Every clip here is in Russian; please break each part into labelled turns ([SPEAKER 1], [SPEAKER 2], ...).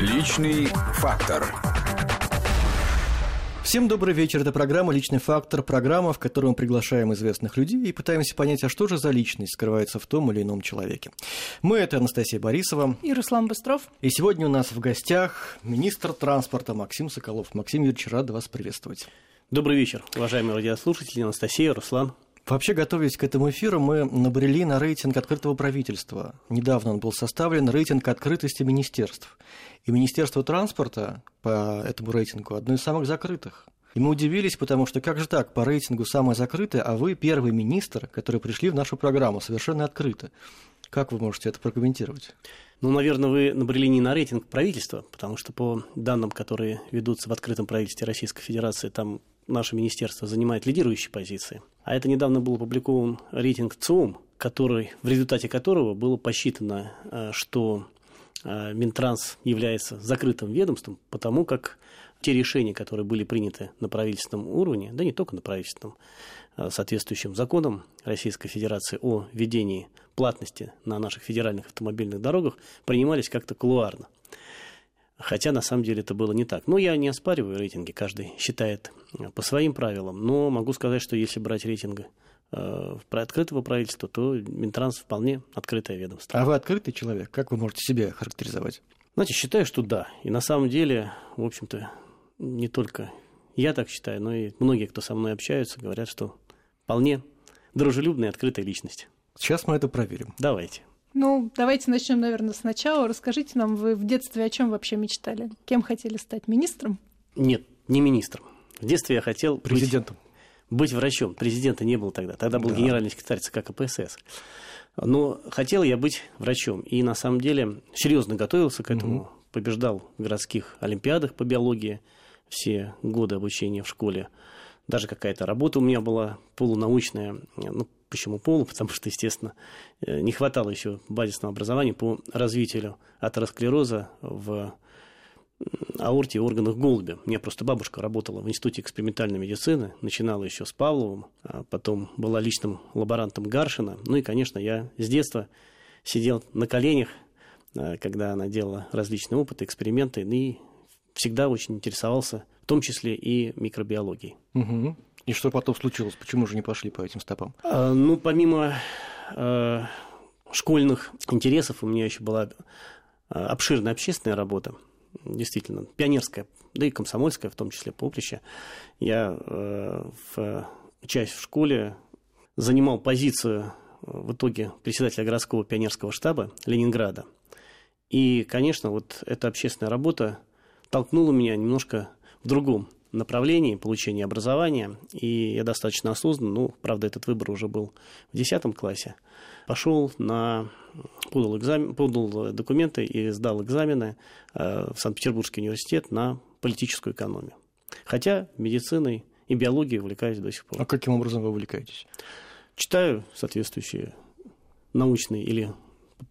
[SPEAKER 1] Личный фактор.
[SPEAKER 2] Всем добрый вечер. Это программа «Личный фактор», программа, в которой мы приглашаем известных людей и пытаемся понять, а что же за личность скрывается в том или ином человеке. Мы – это Анастасия Борисова.
[SPEAKER 3] И Руслан Быстров.
[SPEAKER 2] И сегодня у нас в гостях министр транспорта Максим Соколов. Максим Юрьевич, рад вас приветствовать.
[SPEAKER 4] Добрый вечер, уважаемые радиослушатели, Анастасия, Руслан.
[SPEAKER 2] Вообще, готовясь к этому эфиру, мы набрели на рейтинг открытого правительства. Недавно он был составлен, рейтинг открытости министерств. И Министерство транспорта по этому рейтингу одно из самых закрытых. И мы удивились, потому что как же так, по рейтингу самое закрытое, а вы первый министр, который пришли в нашу программу совершенно открыто. Как вы можете это прокомментировать?
[SPEAKER 4] Ну, наверное, вы набрели не на рейтинг правительства, потому что по данным, которые ведутся в открытом правительстве Российской Федерации, там наше министерство занимает лидирующие позиции. А это недавно был опубликован рейтинг ЦИОМ, который, в результате которого было посчитано, э, что э, Минтранс является закрытым ведомством, потому как те решения, которые были приняты на правительственном уровне, да не только на правительственном, а соответствующим законом Российской Федерации о введении платности на наших федеральных автомобильных дорогах, принимались как-то кулуарно. Хотя на самом деле это было не так. Но я не оспариваю рейтинги, каждый считает э, по своим правилам. Но могу сказать, что если брать рейтинги э, про открытого правительства, то Минтранс вполне открытое ведомство.
[SPEAKER 2] А вы открытый человек? Как вы можете себя характеризовать?
[SPEAKER 4] Знаете, считаю, что да. И на самом деле, в общем-то, не только я так считаю, но и многие, кто со мной общаются, говорят, что вполне дружелюбная и открытая личность.
[SPEAKER 2] Сейчас мы это проверим.
[SPEAKER 4] Давайте.
[SPEAKER 3] Ну, давайте начнем, наверное, сначала. Расскажите нам, вы в детстве о чем вообще мечтали? Кем хотели стать? Министром?
[SPEAKER 4] Нет, не министром. В детстве я хотел
[SPEAKER 2] президентом.
[SPEAKER 4] Быть, быть врачом. Президента не было тогда. Тогда был да. генеральный секретарь ЦК КПСС. Но хотел я быть врачом. И на самом деле серьезно готовился к этому. Угу. Побеждал в городских олимпиадах по биологии все годы обучения в школе. Даже какая-то работа у меня была полунаучная. Ну, Почему полу? Потому что, естественно, э, не хватало еще базисного образования по развитию атеросклероза в аорте и органах голубя. У меня просто бабушка работала в Институте экспериментальной медицины, начинала еще с Павловым, а потом была личным лаборантом Гаршина. Ну и, конечно, я с детства сидел на коленях, э, когда она делала различные опыты, эксперименты, и всегда очень интересовался, в том числе и микробиологией.
[SPEAKER 2] Угу. И что потом случилось? Почему же не пошли по этим стопам?
[SPEAKER 4] А, ну, помимо э, школьных интересов, у меня еще была а, обширная общественная работа, действительно, пионерская, да и комсомольская, в том числе поприще. Я э, в часть в школе занимал позицию в итоге председателя городского пионерского штаба Ленинграда. И, конечно, вот эта общественная работа толкнула меня немножко в другом направлении получения образования, и я достаточно осознанно, ну, правда, этот выбор уже был в 10 классе, пошел на подал, экзамен, подал документы и сдал экзамены э, в Санкт-Петербургский университет на политическую экономию. Хотя медициной и биологией увлекаюсь до сих пор.
[SPEAKER 2] А каким образом вы увлекаетесь?
[SPEAKER 4] Читаю соответствующие научные или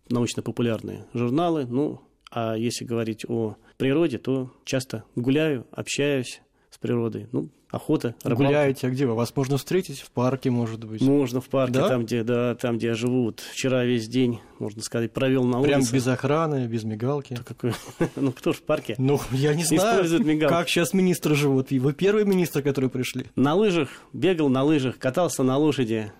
[SPEAKER 4] научно-популярные журналы. Ну, а если говорить о природе, то часто гуляю, общаюсь, природой. Ну, охота,
[SPEAKER 2] рыбалка. Гуляете, а где вы? Вас можно встретить? В парке, может быть?
[SPEAKER 4] Можно в парке, да? там, где, да, там, где я живу. Вот вчера весь день, можно сказать, провел на
[SPEAKER 2] Прям
[SPEAKER 4] улице.
[SPEAKER 2] без охраны, без мигалки?
[SPEAKER 4] Да какой... ну, кто ж в парке
[SPEAKER 2] Ну, я не знаю, мигалки. как сейчас министры живут. Вы первый министр, который пришли.
[SPEAKER 4] На лыжах, бегал на лыжах, катался на лошади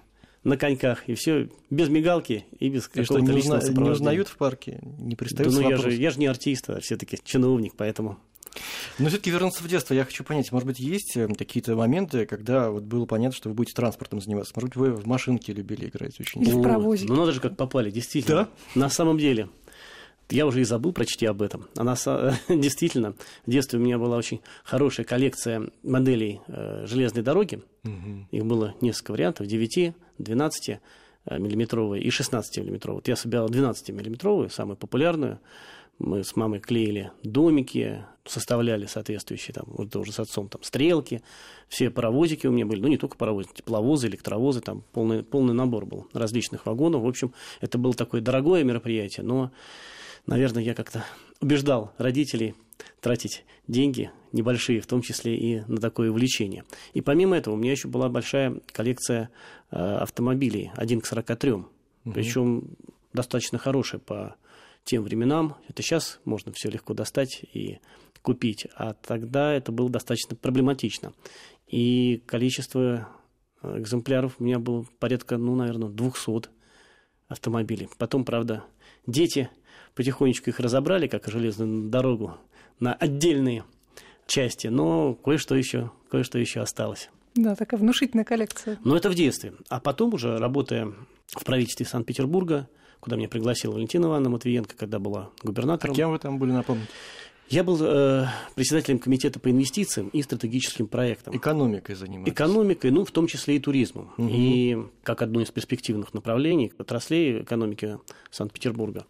[SPEAKER 4] на коньках, и все без мигалки и без какого-то личного
[SPEAKER 2] узна... Не узнают в парке? Не пристают да,
[SPEAKER 4] ну, я же, я же не артист, а все-таки чиновник, поэтому...
[SPEAKER 2] Но все-таки вернуться в детство, я хочу понять, может быть, есть э, какие-то моменты, когда вот было понятно, что вы будете транспортом заниматься? Может быть, вы в машинке любили играть очень
[SPEAKER 3] Или в паровозе.
[SPEAKER 4] Ну, надо же, как попали, действительно. Да? На самом деле. Я уже и забыл прочти об этом. Она действительно, в детстве у меня была очень хорошая коллекция моделей э, железной дороги. Угу. Их было несколько вариантов, 9, 12 э, миллиметровые и 16 миллиметровые. Вот я собирал 12 миллиметровую, самую популярную. Мы с мамой клеили домики, составляли соответствующие, там, вот тоже с отцом, там, стрелки. Все паровозики у меня были, ну, не только паровозы, тепловозы, электровозы, там полный, полный набор был различных вагонов. В общем, это было такое дорогое мероприятие, но, наверное, я как-то убеждал родителей тратить деньги небольшие, в том числе и на такое увлечение. И помимо этого у меня еще была большая коллекция э, автомобилей, один к 43, угу. причем достаточно хорошая по тем временам. Это сейчас можно все легко достать и купить, а тогда это было достаточно проблематично. И количество э, экземпляров у меня было порядка, ну, наверное, 200 автомобилей. Потом, правда, дети потихонечку их разобрали, как железную дорогу, на отдельные части, но кое-что еще, кое-что еще осталось.
[SPEAKER 3] Да, такая внушительная коллекция.
[SPEAKER 4] Но это в детстве. А потом уже, работая в правительстве Санкт-Петербурга, куда меня пригласила Валентина Ивановна Матвиенко, когда была губернатором.
[SPEAKER 2] А кем вы там были, напомните?
[SPEAKER 4] Я был э, председателем комитета по инвестициям и стратегическим проектам.
[SPEAKER 2] Экономикой занимались.
[SPEAKER 4] Экономикой, ну, в том числе и туризмом. Угу. И как одно из перспективных направлений, отраслей экономики Санкт-Петербурга.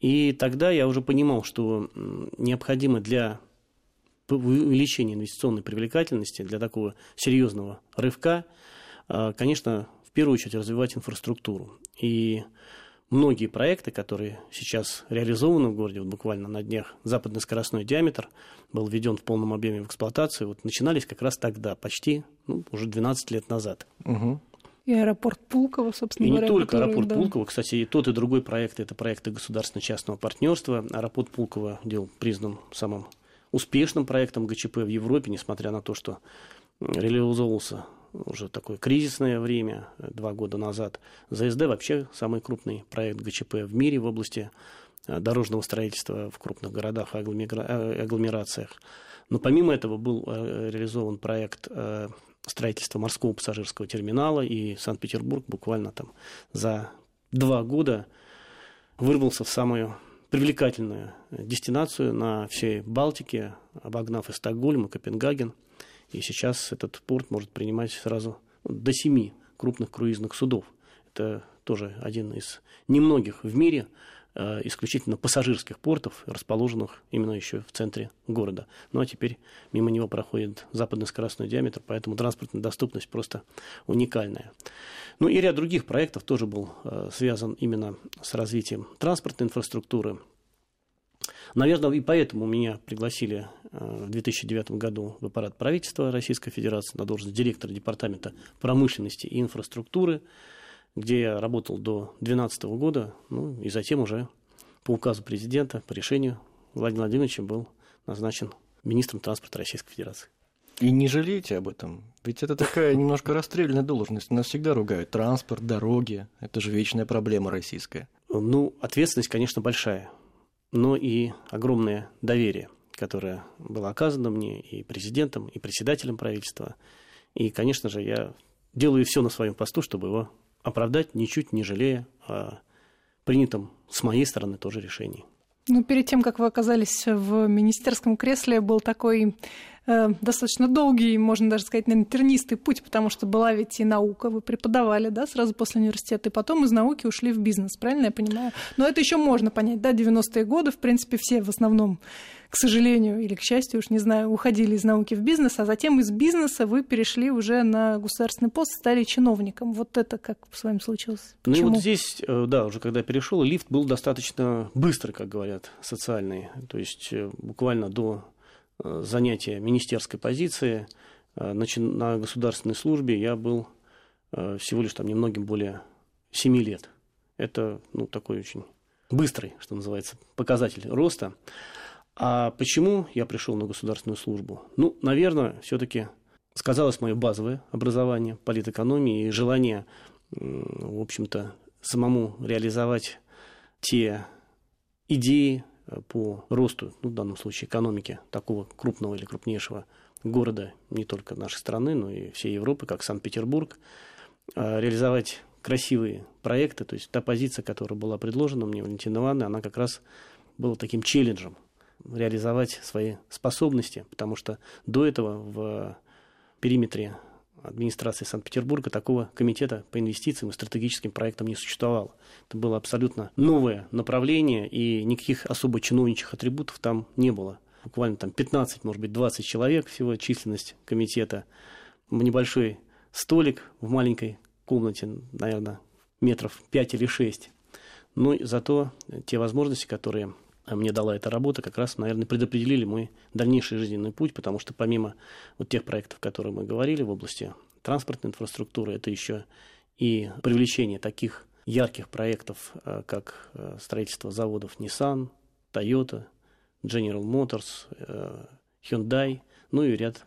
[SPEAKER 4] И тогда я уже понимал, что необходимо для увеличения инвестиционной привлекательности, для такого серьезного рывка, э, конечно, в первую очередь развивать инфраструктуру. И многие проекты, которые сейчас реализованы в городе, вот буквально на днях западный скоростной диаметр был введен в полном объеме в эксплуатацию, вот начинались как раз тогда, почти ну, уже 12 лет назад.
[SPEAKER 3] Угу. И аэропорт Пулково, собственно
[SPEAKER 4] и
[SPEAKER 3] говоря.
[SPEAKER 4] И не только
[SPEAKER 3] который,
[SPEAKER 4] аэропорт
[SPEAKER 3] да.
[SPEAKER 4] Пулково, кстати, и тот, и другой проект, это проекты государственно-частного партнерства. Аэропорт Пулково был признан самым успешным проектом ГЧП в Европе, несмотря на то, что реализовывался уже такое кризисное время, два года назад. ЗСД вообще самый крупный проект ГЧП в мире в области э, дорожного строительства в крупных городах и э, агломерациях. Но помимо этого был э, реализован проект строительства морского пассажирского терминала, и Санкт-Петербург буквально там за два года вырвался в самую привлекательную дестинацию на всей Балтике, обогнав и Стокгольм, и Копенгаген – и сейчас этот порт может принимать сразу до семи крупных круизных судов. Это тоже один из немногих в мире э, исключительно пассажирских портов, расположенных именно еще в центре города. Ну а теперь мимо него проходит западный скоростной диаметр, поэтому транспортная доступность просто уникальная. Ну и ряд других проектов тоже был э, связан именно с развитием транспортной инфраструктуры, Наверное, и поэтому меня пригласили э, в 2009 году в аппарат правительства Российской Федерации на должность директора департамента промышленности и инфраструктуры, где я работал до 2012 года, ну и затем уже по указу президента, по решению Владимира Владимировича был назначен министром транспорта Российской Федерации.
[SPEAKER 2] И не жалеете об этом? Ведь это такая немножко расстрельная должность. Нас всегда ругают. Транспорт, дороги. Это же вечная проблема российская.
[SPEAKER 4] Ну, ответственность, конечно, большая но и огромное доверие, которое было оказано мне и президентом, и председателем правительства. И, конечно же, я делаю все на своем посту, чтобы его оправдать, ничуть не жалея о принятом с моей стороны тоже решении.
[SPEAKER 3] Ну, перед тем, как вы оказались в министерском кресле, был такой э, достаточно долгий, можно даже сказать, наверное, тернистый путь, потому что была ведь и наука, вы преподавали, да, сразу после университета, и потом из науки ушли в бизнес, правильно я понимаю? Но это еще можно понять, да, 90-е годы, в принципе, все в основном к сожалению или к счастью, уж не знаю, уходили из науки в бизнес, а затем из бизнеса вы перешли уже на государственный пост, стали чиновником. Вот это как с вами случилось?
[SPEAKER 4] Почему? Ну и вот здесь, э, да, уже когда перешел, лифт был достаточно быстрый, как говорят, социальный. То есть э, буквально до занятия министерской позиции на государственной службе я был всего лишь там немногим более 7 лет. Это ну, такой очень быстрый, что называется, показатель роста. А почему я пришел на государственную службу? Ну, наверное, все-таки сказалось мое базовое образование политэкономии и желание, в общем-то, самому реализовать те идеи э, по росту, ну, в данном случае экономики такого крупного или крупнейшего города не только нашей страны, но и всей Европы, как Санкт-Петербург, а реализовать красивые проекты, то есть та позиция, которая была предложена мне Валентиной Ивановной, она как раз была таким челленджем реализовать свои способности, потому что до этого в периметре администрации Санкт-Петербурга такого комитета по инвестициям и стратегическим проектам не существовало. Это было абсолютно новое направление, и никаких особо чиновничьих атрибутов там не было. Буквально там 15, может быть, 20 человек всего численность комитета. Небольшой столик в маленькой комнате, наверное, метров 5 или 6. Но зато те возможности, которые мне дала эта работа, как раз, наверное, предопределили мой дальнейший жизненный путь, потому что помимо вот тех проектов, о которых мы говорили в области транспортной инфраструктуры, это еще и привлечение таких ярких проектов, э, как э, строительство заводов Nissan, Toyota, General Motors, э, Hyundai, ну и ряд,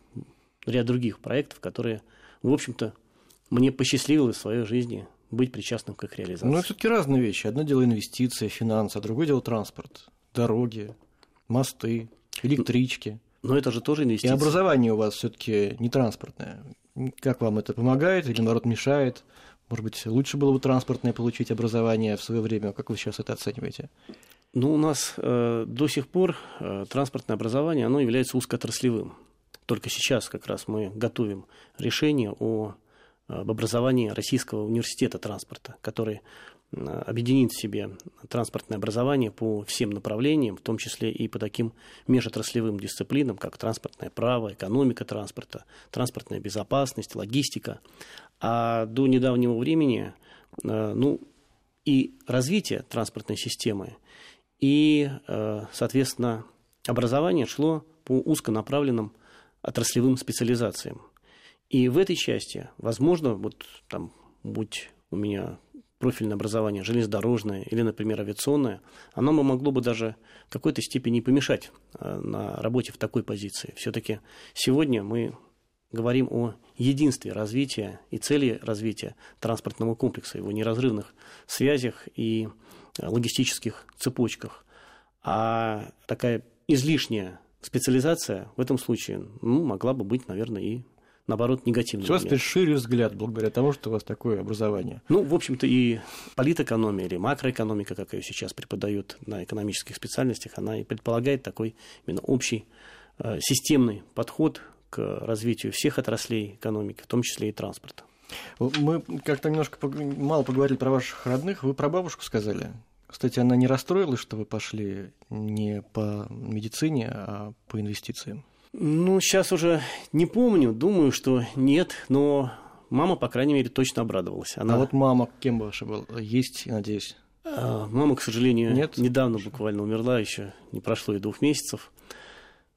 [SPEAKER 4] ряд других проектов, которые, в общем-то, мне посчастливилось в своей жизни быть причастным к их реализации.
[SPEAKER 2] Но это все-таки разные вещи. Одно дело инвестиции, финансы, а другое дело транспорт, дороги, мосты, электрички.
[SPEAKER 4] Но это же тоже инвестиции.
[SPEAKER 2] И образование у вас все-таки не транспортное. Как вам это помогает или, наоборот, мешает? Может быть, лучше было бы транспортное получить образование в свое время? Как вы сейчас это оцениваете?
[SPEAKER 4] Ну, у нас э, до сих пор э, транспортное образование, оно является узкоотраслевым. Только сейчас как раз мы готовим решение о, об образовании Российского университета транспорта, который объединит в себе транспортное образование по всем направлениям, в том числе и по таким межотраслевым дисциплинам, как транспортное право, экономика транспорта, транспортная безопасность, логистика. А до недавнего времени э, ну, и развитие транспортной системы, и, э, соответственно, образование шло по узконаправленным отраслевым специализациям. И в этой части, возможно, вот там, будь у меня профильное образование железнодорожное или, например, авиационное, оно могло бы даже в какой-то степени помешать э, на работе в такой позиции. Все-таки сегодня мы говорим о единстве развития и цели развития транспортного комплекса, его неразрывных связях и э, логистических цепочках. А такая излишняя специализация в этом случае ну, могла бы быть, наверное, и наоборот, негативный.
[SPEAKER 2] У вас теперь шире взгляд благодаря тому, что у вас такое образование.
[SPEAKER 4] Ну, в общем-то, и политэкономия или макроэкономика, как ее сейчас преподают на экономических специальностях, она и предполагает такой именно общий э, системный подход к развитию всех отраслей экономики, в том числе и транспорта.
[SPEAKER 2] Мы как-то немножко мало поговорили про ваших родных. Вы про бабушку сказали. Кстати, она не расстроилась, что вы пошли не по медицине, а по инвестициям?
[SPEAKER 4] Ну, сейчас уже не помню, думаю, что нет, но мама, по крайней мере, точно обрадовалась.
[SPEAKER 2] Она... А вот мама кем ваша была? Есть, надеюсь?
[SPEAKER 4] А, мама, к сожалению, нет? недавно буквально умерла, еще не прошло и двух месяцев.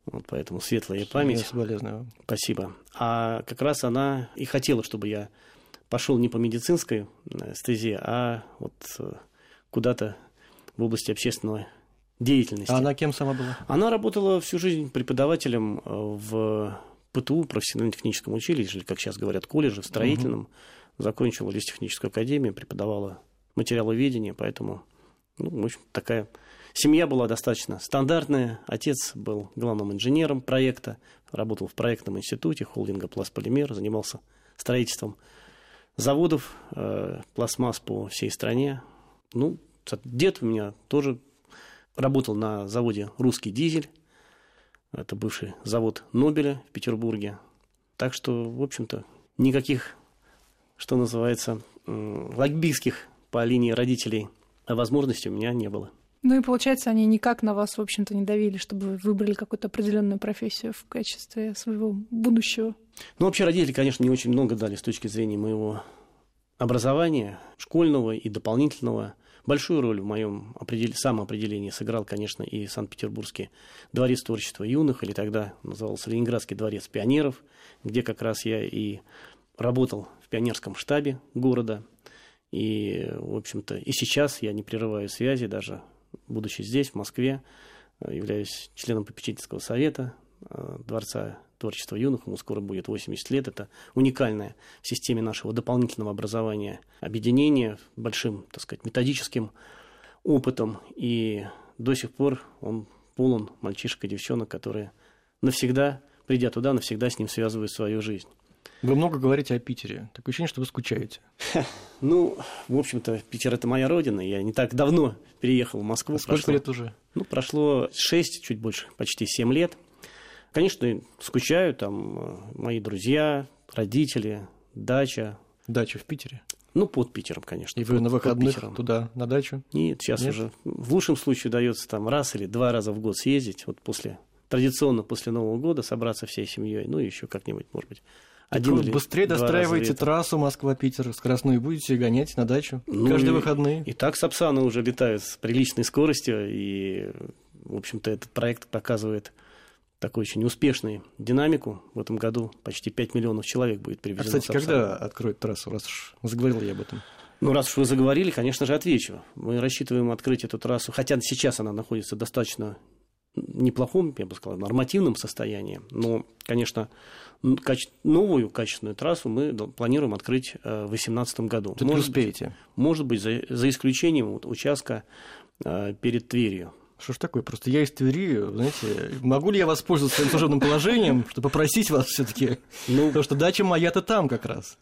[SPEAKER 4] Вот поэтому светлая память.
[SPEAKER 2] Я
[SPEAKER 4] Спасибо. А как раз она и хотела, чтобы я пошел не по медицинской э, стезе, а вот э, куда-то в области общественной деятельности.
[SPEAKER 2] А она кем сама была?
[SPEAKER 4] Она работала всю жизнь преподавателем э, в ПТУ, профессионально-техническом училище, или, как сейчас говорят, колледже, в строительном. Угу. Закончила лесотехническую академию, преподавала материаловедение, поэтому, ну, в общем, такая Семья была достаточно стандартная. Отец был главным инженером проекта, работал в проектном институте холдинга «Пластполимер», занимался строительством заводов э, пластмасс по всей стране. Ну, дед у меня тоже работал на заводе «Русский дизель». Это бывший завод Нобеля в Петербурге. Так что, в общем-то, никаких, что называется, логбийских по линии родителей возможностей у меня не было.
[SPEAKER 3] Ну и получается, они никак на вас, в общем-то, не давили, чтобы вы выбрали какую-то определенную профессию в качестве своего будущего.
[SPEAKER 4] Ну, вообще родители, конечно, не очень много дали с точки зрения моего образования, школьного и дополнительного. Большую роль в моем определ... самоопределении сыграл, конечно, и Санкт-Петербургский дворец творчества юных, или тогда назывался Ленинградский дворец пионеров, где как раз я и работал в пионерском штабе города. И, в общем-то, и сейчас я не прерываю связи даже будучи здесь, в Москве, являюсь членом попечительского совета э, Дворца творчества юных, ему скоро будет 80 лет. Это уникальное в системе нашего дополнительного образования объединение большим, так сказать, методическим опытом. И до сих пор он полон мальчишек и девчонок, которые навсегда, придя туда, навсегда с ним связывают свою жизнь.
[SPEAKER 2] Вы много говорите о Питере. Такое ощущение, что вы скучаете.
[SPEAKER 4] Ну, в общем-то, Питер – это моя родина. Я не так давно переехал в Москву. А
[SPEAKER 2] сколько прошло, лет уже?
[SPEAKER 4] Ну, прошло 6, чуть больше, почти 7 лет. Конечно, скучаю. Там э, мои друзья, родители, дача.
[SPEAKER 2] Дача в Питере?
[SPEAKER 4] Ну, под Питером, конечно.
[SPEAKER 2] И вы на выходных туда, на дачу?
[SPEAKER 4] Нет, сейчас Нет? уже в лучшем случае удается там раз или два раза в год съездить. Вот после традиционно после Нового года собраться всей семьей, ну, еще как-нибудь, может быть,
[SPEAKER 2] один или быстрее достраиваете трассу Москва-Питер скоростную будете гонять на дачу ну, каждые и, выходные.
[SPEAKER 4] И так Сапсаны уже летают с приличной скоростью, и, в общем-то, этот проект показывает такую очень успешную динамику. В этом году почти 5 миллионов человек будет привезено.
[SPEAKER 2] А, кстати, когда откроют трассу, раз уж заговорил я об этом?
[SPEAKER 4] Ну, раз уж вы заговорили, конечно же, отвечу. Мы рассчитываем открыть эту трассу, хотя сейчас она находится достаточно неплохом, я бы сказал, нормативном состоянии. Но, конечно, новую качественную трассу мы планируем открыть э, в 2018 году.
[SPEAKER 2] Это может успеете?
[SPEAKER 4] Быть, может быть, за, за исключением участка э, перед Тверью.
[SPEAKER 2] Что ж такое? Просто я из Твери, знаете, могу ли я воспользоваться своим служебным положением, чтобы попросить вас все-таки? Ну, Потому что дача моя-то там как раз.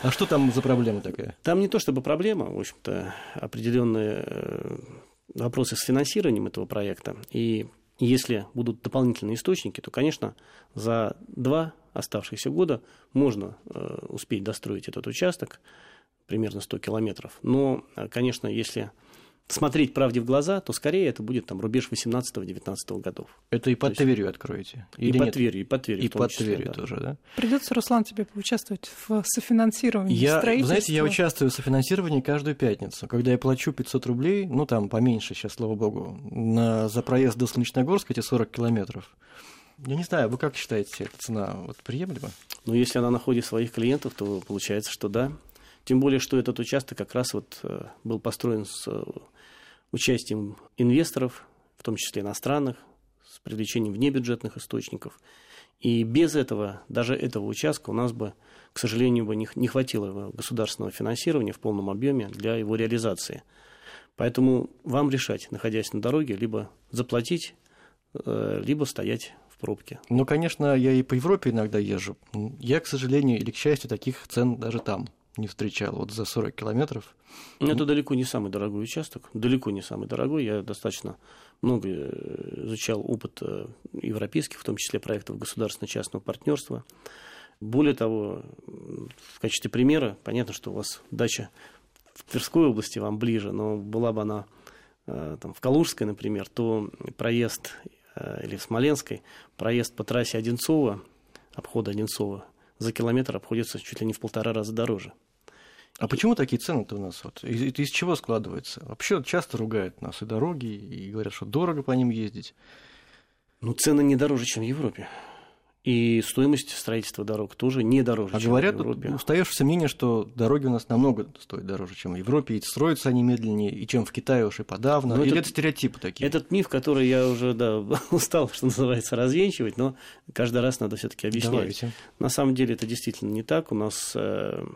[SPEAKER 2] А что там за проблема такая?
[SPEAKER 4] Там не то чтобы проблема, в общем-то, определенные э, вопросы с финансированием этого проекта. И если будут дополнительные источники, то, конечно, за два оставшихся года можно э, успеть достроить этот участок, примерно 100 километров. Но, э, конечно, если смотреть правде в глаза, то скорее это будет там рубеж 18-19 годов.
[SPEAKER 2] Это и под есть... Тверью откроете?
[SPEAKER 4] Или и под Тверью, и под Тверью.
[SPEAKER 2] И под числе, Тверью да. тоже, да?
[SPEAKER 3] Придется, Руслан, тебе поучаствовать в софинансировании
[SPEAKER 2] я,
[SPEAKER 3] строительства.
[SPEAKER 2] Знаете, я участвую в софинансировании каждую пятницу. Когда я плачу 500 рублей, ну там поменьше сейчас, слава богу, на, за проезд до Солнечногорска, эти 40 километров, я не знаю, вы как считаете, эта цена вот, приемлема?
[SPEAKER 4] Ну, если она находит своих клиентов, то получается, что да. Тем более, что этот участок как раз вот э, был построен с э, участием инвесторов, в том числе иностранных, с привлечением внебюджетных источников. И без этого, даже этого участка у нас бы, к сожалению, бы не хватило государственного финансирования в полном объеме для его реализации. Поэтому вам решать, находясь на дороге, либо заплатить, э, либо стоять в пробке.
[SPEAKER 2] Ну, конечно, я и по Европе иногда езжу. Я, к сожалению или к счастью, таких цен даже там не встречал, вот за 40 километров.
[SPEAKER 4] Это далеко не самый дорогой участок, далеко не самый дорогой. Я достаточно много э, изучал опыт э, европейских, в том числе проектов государственно-частного партнерства. Более того, в качестве примера, понятно, что у вас дача в Тверской области вам ближе, но была бы она э, там, в Калужской, например, то проезд или в Смоленской, проезд по трассе Одинцова, обхода Одинцова, за километр обходится чуть ли не в полтора раза дороже.
[SPEAKER 2] А почему такие цены-то у нас? Вот? Из, из чего складывается? Вообще часто ругают нас и дороги, и говорят, что дорого по ним ездить.
[SPEAKER 4] Ну, цены не дороже, чем в Европе. И стоимость строительства дорог тоже не дороже,
[SPEAKER 2] а
[SPEAKER 4] чем
[SPEAKER 2] говорят,
[SPEAKER 4] в Европе.
[SPEAKER 2] Устоявшееся мнение, что дороги у нас намного стоят дороже, чем в Европе, и строятся они медленнее, и чем в Китае уж и подавно. Но ну, Или этот, это стереотипы такие?
[SPEAKER 4] Этот миф, который я уже да, устал, что называется, развенчивать, но каждый раз надо все таки объяснять. Давайте. На самом деле это действительно не так. У нас э,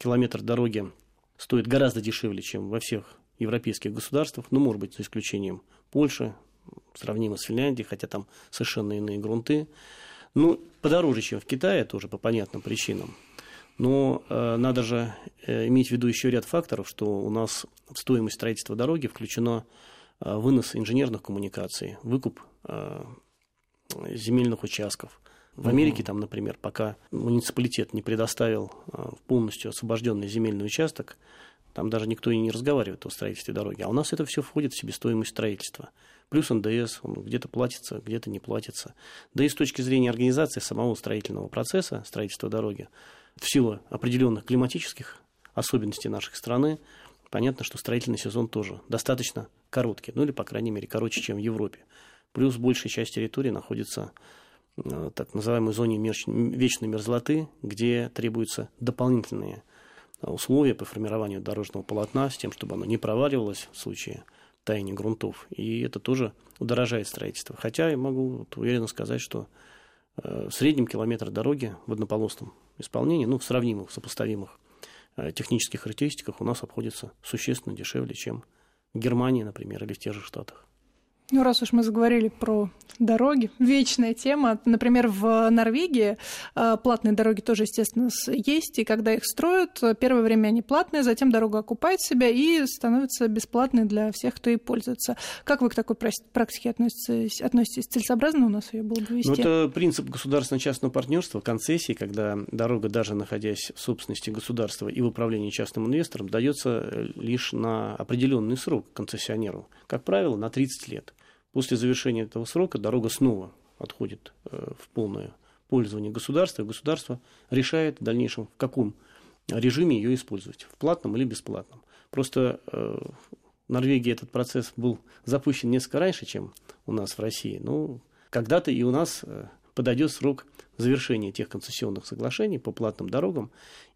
[SPEAKER 4] километр дороги стоит гораздо дешевле, чем во всех европейских государствах, ну, может быть, за исключением Польши, сравнимо с Финляндией, хотя там совершенно иные грунты. Ну, подороже, чем в Китае, тоже по понятным причинам. Но э, надо же э, иметь в виду еще ряд факторов, что у нас в стоимость строительства дороги включено э, вынос инженерных коммуникаций, выкуп э, земельных участков, в Америке, там, например, пока муниципалитет не предоставил а, полностью освобожденный земельный участок, там даже никто и не разговаривает о строительстве дороги. А у нас это все входит в себестоимость строительства. Плюс НДС, он где-то платится, где-то не платится. Да и с точки зрения организации самого строительного процесса, строительства дороги, в силу определенных климатических особенностей нашей страны, понятно, что строительный сезон тоже достаточно короткий, ну или, по крайней мере, короче, чем в Европе. Плюс большая часть территории находится Э, так называемой зоне вечной мерзлоты, где требуются дополнительные условия по формированию дорожного полотна с тем, чтобы оно не проваливалось в случае таяния грунтов. И это тоже удорожает строительство. Хотя я могу уверенно сказать, что э, в среднем километр дороги в однополосном исполнении, ну, в сравнимых, сопоставимых технических характеристиках у нас обходится существенно дешевле, чем в Германии, например, или в тех же Штатах.
[SPEAKER 3] Ну, раз уж мы заговорили про дороги, вечная тема. Например, в Норвегии э, платные дороги тоже, естественно, есть, и когда их строят, первое время они платные, затем дорога окупает себя и становится бесплатной для всех, кто ей пользуется. Как вы к такой практике относитесь? относитесь? Целесообразно у нас ее было бы вести? Ну,
[SPEAKER 4] это принцип государственно-частного партнерства, концессии, когда дорога, даже находясь в собственности государства и в управлении частным инвестором, дается лишь на определенный срок концессионеру. Как правило, на 30 лет. После завершения этого срока дорога снова отходит э, в полное пользование государства, и государство решает в дальнейшем, в каком режиме ее использовать, в платном или бесплатном. Просто э, в Норвегии этот процесс был запущен несколько раньше, чем у нас в России. Но когда-то и у нас э, подойдет срок завершения тех концессионных соглашений по платным дорогам,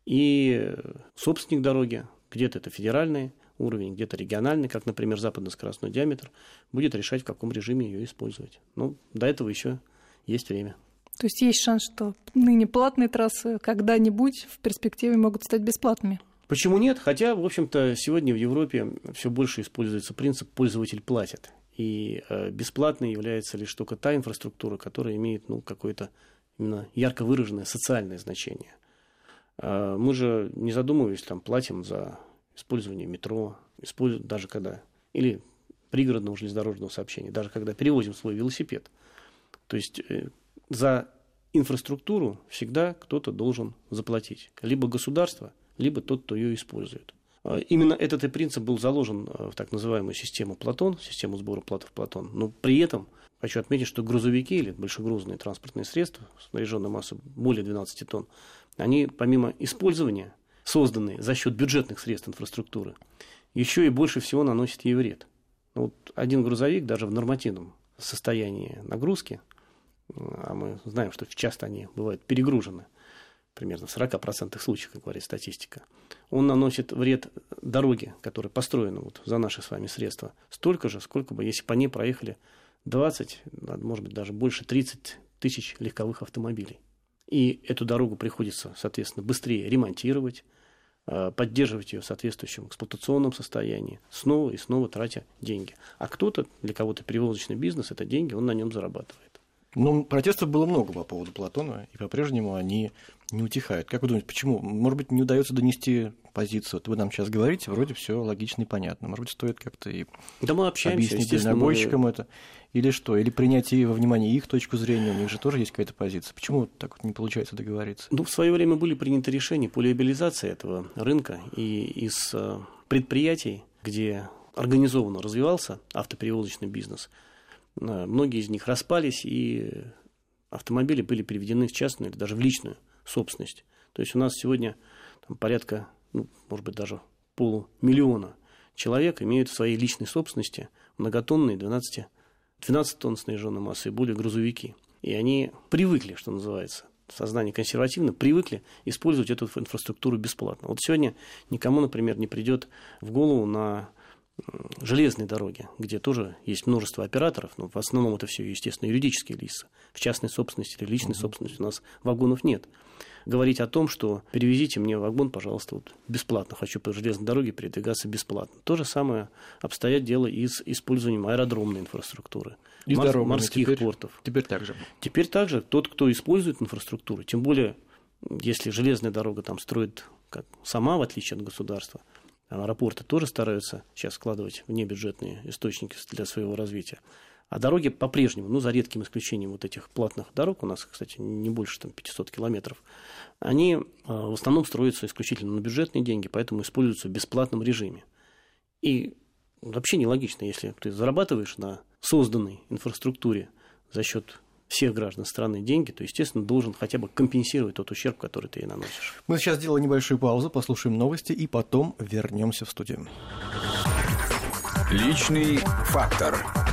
[SPEAKER 4] и собственник дороги, Где-то это федеральный уровень, где-то региональный, как, например, западно-скоростной диаметр, будет решать, в каком режиме ее использовать. Ну, до этого еще есть время.
[SPEAKER 3] То есть есть шанс, что ныне платные трассы когда-нибудь в перспективе могут стать бесплатными?
[SPEAKER 4] Почему нет? Хотя, в общем-то, сегодня в Европе все больше используется принцип «пользователь платит». И э, бесплатной является лишь только та инфраструктура, которая имеет ну, какое-то именно ярко выраженное социальное значение. Э, мы же, не задумываясь, там, платим за использование метро, используем, даже когда, или пригородного железнодорожного сообщения, даже когда перевозим свой велосипед. То есть э, за инфраструктуру всегда кто-то должен заплатить. Либо государство, либо тот, кто ее использует. А, именно этот и принцип был заложен э, в так называемую систему Платон, систему сбора платов Платон. Но при этом хочу отметить, что грузовики или большегрузные транспортные средства, снаряженные массой более 12 тонн, они помимо использования, созданные за счет бюджетных средств инфраструктуры, еще и больше всего наносят ей вред. Ну, вот один грузовик даже в нормативном состоянии нагрузки, а мы знаем, что часто они бывают перегружены – примерно в 40% случаев, как говорит статистика, он наносит вред дороге, которая построена вот за наши с вами средства, столько же, сколько бы, если по ней проехали 20, может быть, даже больше 30 тысяч легковых автомобилей. И эту дорогу приходится, соответственно, быстрее ремонтировать, а, поддерживать ее в соответствующем эксплуатационном состоянии, снова и снова тратя деньги. А кто-то, для кого-то перевозочный бизнес, это деньги, он на нем зарабатывает.
[SPEAKER 2] Ну, протестов было много по поводу Платона, и по-прежнему они не утихают. Как вы думаете, почему? Может быть, не удается донести позицию? Вот вы нам сейчас говорите, вроде все логично и понятно. Может быть, стоит как-то и
[SPEAKER 4] да мы общаемся,
[SPEAKER 2] объяснить дальнобойщикам мы... это? Или что? Или принять во внимание их точку зрения? У них же тоже есть какая-то позиция. Почему так вот не получается договориться?
[SPEAKER 4] Ну, в свое время были приняты решения по либерализации этого рынка, и из э, предприятий, где организованно развивался автоперевозочный бизнес, многие из них распались, и автомобили были переведены в частную или даже в личную собственность. То есть у нас сегодня там, порядка, ну, может быть, даже полумиллиона человек имеют в своей личной собственности многотонные 12, 12 тонн снаряженной массы и более грузовики. И они привыкли, что называется, сознание консервативно, привыкли использовать эту инфраструктуру бесплатно. Вот сегодня никому, например, не придет в голову на железной дороги, где тоже есть множество операторов, но в основном это все, естественно, юридические лица. В частной собственности или личной uh-huh. собственности у нас вагонов нет. Говорить о том, что перевезите мне вагон, пожалуйста, вот бесплатно, хочу по железной дороге передвигаться бесплатно. То же самое обстоят дело и с использованием аэродромной инфраструктуры,
[SPEAKER 2] и мор- морских
[SPEAKER 4] теперь, портов.
[SPEAKER 2] Теперь также.
[SPEAKER 4] Теперь также тот, кто использует инфраструктуру, тем более, если железная дорога там строит как сама, в отличие от государства, аэропорты тоже стараются сейчас складывать внебюджетные источники для своего развития. А дороги по-прежнему, ну, за редким исключением вот этих платных дорог, у нас, кстати, не больше там, 500 километров, они а, в основном строятся исключительно на бюджетные деньги, поэтому используются в бесплатном режиме. И вообще нелогично, если ты зарабатываешь на созданной инфраструктуре за счет всех граждан страны деньги, то, естественно, должен хотя бы компенсировать тот ущерб, который ты ей наносишь.
[SPEAKER 2] Мы сейчас сделаем небольшую паузу, послушаем новости и потом вернемся в студию.
[SPEAKER 1] Личный фактор.